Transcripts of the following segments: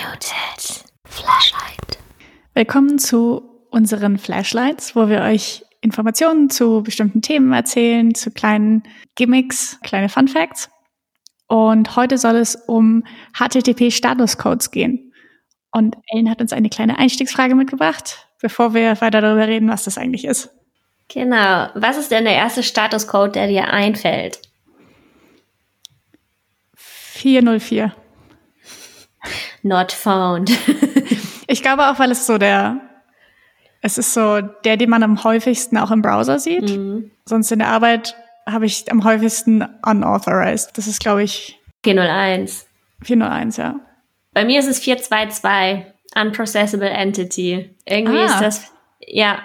Muted Flashlight. Willkommen zu unseren Flashlights, wo wir euch Informationen zu bestimmten Themen erzählen, zu kleinen Gimmicks, kleine Fun Facts. Und heute soll es um HTTP Statuscodes gehen. Und Ellen hat uns eine kleine Einstiegsfrage mitgebracht, bevor wir weiter darüber reden, was das eigentlich ist. Genau. Was ist denn der erste Statuscode, der dir einfällt? 404. Not found. ich glaube auch, weil es so der, es ist so der, den man am häufigsten auch im Browser sieht. Mhm. Sonst in der Arbeit habe ich am häufigsten unauthorized. Das ist, glaube ich. 401. 401, ja. Bei mir ist es 422. Unprocessable Entity. Irgendwie ah. ist das, ja,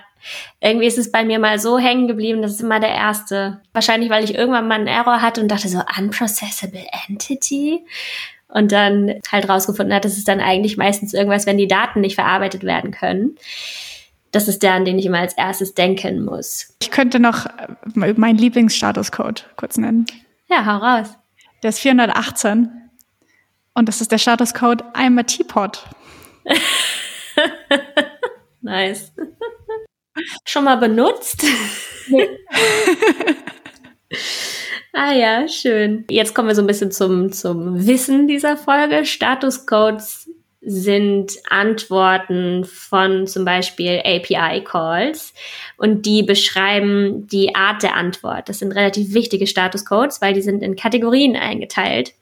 irgendwie ist es bei mir mal so hängen geblieben, das ist immer der erste. Wahrscheinlich, weil ich irgendwann mal einen Error hatte und dachte so, unprocessable entity? Und dann halt rausgefunden hat, das ist dann eigentlich meistens irgendwas, wenn die Daten nicht verarbeitet werden können. Das ist der, an den ich immer als erstes denken muss. Ich könnte noch äh, meinen Lieblingsstatuscode kurz nennen. Ja, hau raus. Der ist 418. Und das ist der Statuscode I'm a Teapot. nice. Schon mal benutzt? ah ja, schön. Jetzt kommen wir so ein bisschen zum, zum Wissen dieser Folge. Statuscodes sind Antworten von zum Beispiel API-Calls und die beschreiben die Art der Antwort. Das sind relativ wichtige Statuscodes, weil die sind in Kategorien eingeteilt.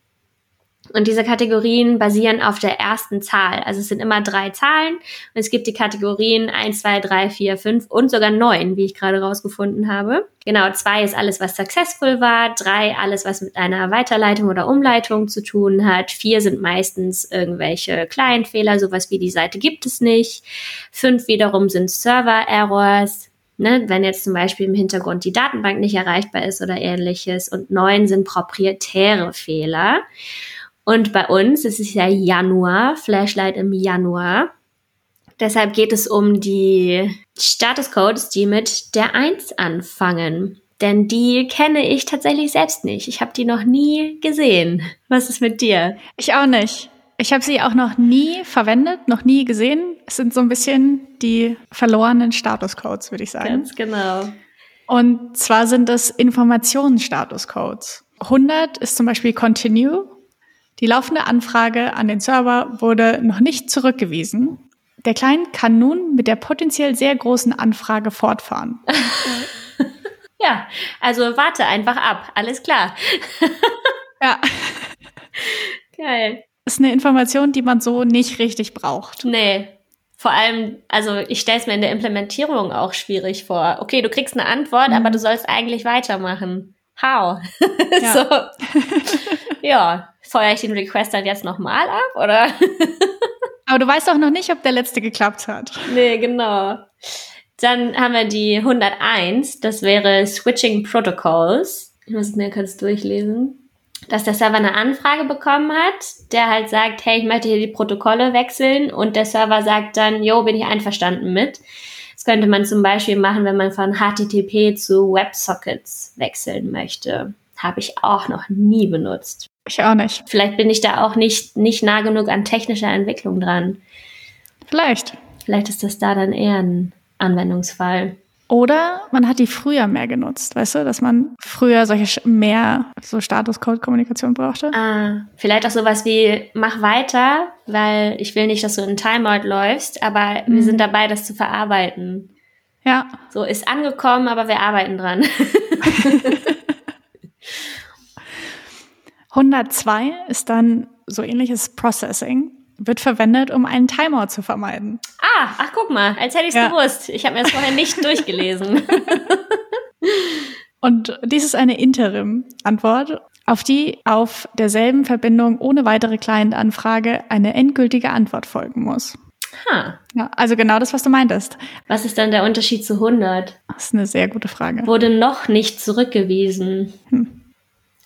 Und diese Kategorien basieren auf der ersten Zahl. Also es sind immer drei Zahlen und es gibt die Kategorien 1, 2, 3, 4, 5 und sogar 9, wie ich gerade rausgefunden habe. Genau, zwei ist alles, was successful war, drei alles, was mit einer Weiterleitung oder Umleitung zu tun hat, vier sind meistens irgendwelche Client-Fehler, sowas wie die Seite gibt es nicht, fünf wiederum sind Server-Errors, Ne, wenn jetzt zum Beispiel im Hintergrund die Datenbank nicht erreichbar ist oder ähnliches. Und neun sind proprietäre Fehler. Und bei uns es ist ja Januar, Flashlight im Januar. Deshalb geht es um die Statuscodes, die mit der 1 anfangen. Denn die kenne ich tatsächlich selbst nicht. Ich habe die noch nie gesehen. Was ist mit dir? Ich auch nicht. Ich habe sie auch noch nie verwendet, noch nie gesehen. Es sind so ein bisschen die verlorenen Statuscodes, würde ich sagen. Ganz genau. Und zwar sind es Informationsstatuscodes. 100 ist zum Beispiel Continue die laufende Anfrage an den Server wurde noch nicht zurückgewiesen. Der Client kann nun mit der potenziell sehr großen Anfrage fortfahren. ja, also warte einfach ab. Alles klar. ja. Geil. Das ist eine Information, die man so nicht richtig braucht. Nee. Vor allem, also ich stelle es mir in der Implementierung auch schwierig vor. Okay, du kriegst eine Antwort, mhm. aber du sollst eigentlich weitermachen. How? Ja. so. ja, feuere ich den Request dann jetzt nochmal ab, oder? Aber du weißt auch noch nicht, ob der letzte geklappt hat. Nee, genau. Dann haben wir die 101, das wäre Switching Protocols. Ich muss es mir kurz durchlesen. Dass der Server eine Anfrage bekommen hat, der halt sagt, hey, ich möchte hier die Protokolle wechseln und der Server sagt dann, jo, bin ich einverstanden mit. Das könnte man zum Beispiel machen, wenn man von HTTP zu WebSockets wechseln möchte. Habe ich auch noch nie benutzt. Ich auch nicht. Vielleicht bin ich da auch nicht, nicht nah genug an technischer Entwicklung dran. Vielleicht. Vielleicht ist das da dann eher ein Anwendungsfall. Oder man hat die früher mehr genutzt, weißt du, dass man früher solche mehr so Status-Code-Kommunikation brauchte. Ah, vielleicht auch sowas wie mach weiter, weil ich will nicht, dass du in Timeout läufst, aber mhm. wir sind dabei, das zu verarbeiten. Ja. So ist angekommen, aber wir arbeiten dran. 102 ist dann so ähnliches Processing, wird verwendet, um einen Timeout zu vermeiden. Ah, ach guck mal, als hätte ich es ja. gewusst. Ich habe mir das vorher nicht durchgelesen. Und dies ist eine Interim-Antwort, auf die auf derselben Verbindung ohne weitere Client-Anfrage eine endgültige Antwort folgen muss. Ha. Ja, also genau das, was du meintest. Was ist dann der Unterschied zu 100? Das ist eine sehr gute Frage. Wurde noch nicht zurückgewiesen. Hm.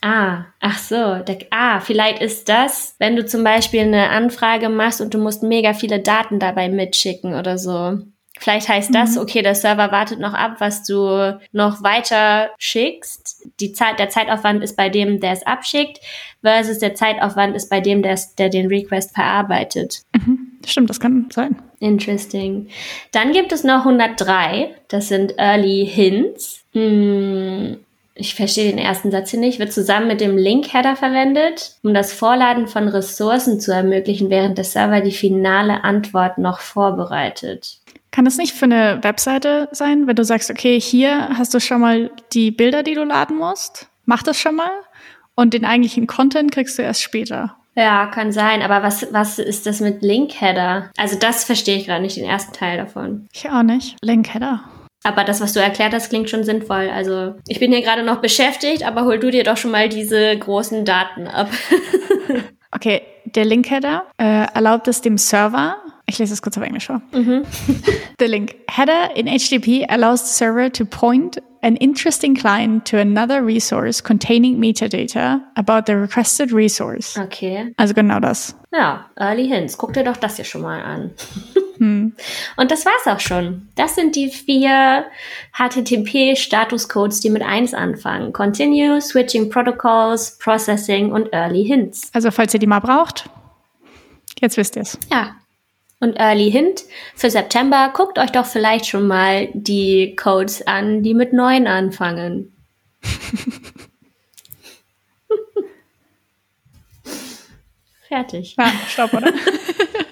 Ah, ach so. Der, ah, vielleicht ist das, wenn du zum Beispiel eine Anfrage machst und du musst mega viele Daten dabei mitschicken oder so. Vielleicht heißt das, mhm. okay, der Server wartet noch ab, was du noch weiter schickst. Die Zeit, der Zeitaufwand ist bei dem, der es abschickt, versus der Zeitaufwand ist bei dem, der, der den Request verarbeitet. Mhm. Stimmt, das kann sein. Interesting. Dann gibt es noch 103. Das sind Early Hints. Hm, ich verstehe den ersten Satz hier nicht, wird zusammen mit dem Link-Header verwendet, um das Vorladen von Ressourcen zu ermöglichen, während der Server die finale Antwort noch vorbereitet. Kann das nicht für eine Webseite sein, wenn du sagst, okay, hier hast du schon mal die Bilder, die du laden musst? Mach das schon mal und den eigentlichen Content kriegst du erst später. Ja, kann sein. Aber was, was ist das mit Link-Header? Also das verstehe ich gerade nicht, den ersten Teil davon. Ich auch nicht. Link-Header. Aber das, was du erklärt hast, klingt schon sinnvoll. Also ich bin hier gerade noch beschäftigt, aber hol du dir doch schon mal diese großen Daten ab. okay, der Link-Header äh, erlaubt es dem Server, ich lese es kurz auf Englisch vor. Mhm. the link header in HTTP allows the server to point an interesting client to another resource containing metadata about the requested resource. Okay. Also genau das. Ja, Early Hints. Guck dir doch das hier schon mal an. Und das war's auch schon. Das sind die vier HTTP-Statuscodes, die mit eins anfangen. Continue, Switching Protocols, Processing und Early Hints. Also falls ihr die mal braucht, jetzt wisst ihr es. Ja, und Early Hint für September, guckt euch doch vielleicht schon mal die Codes an, die mit 9 anfangen. Fertig. Ja, stopp, oder?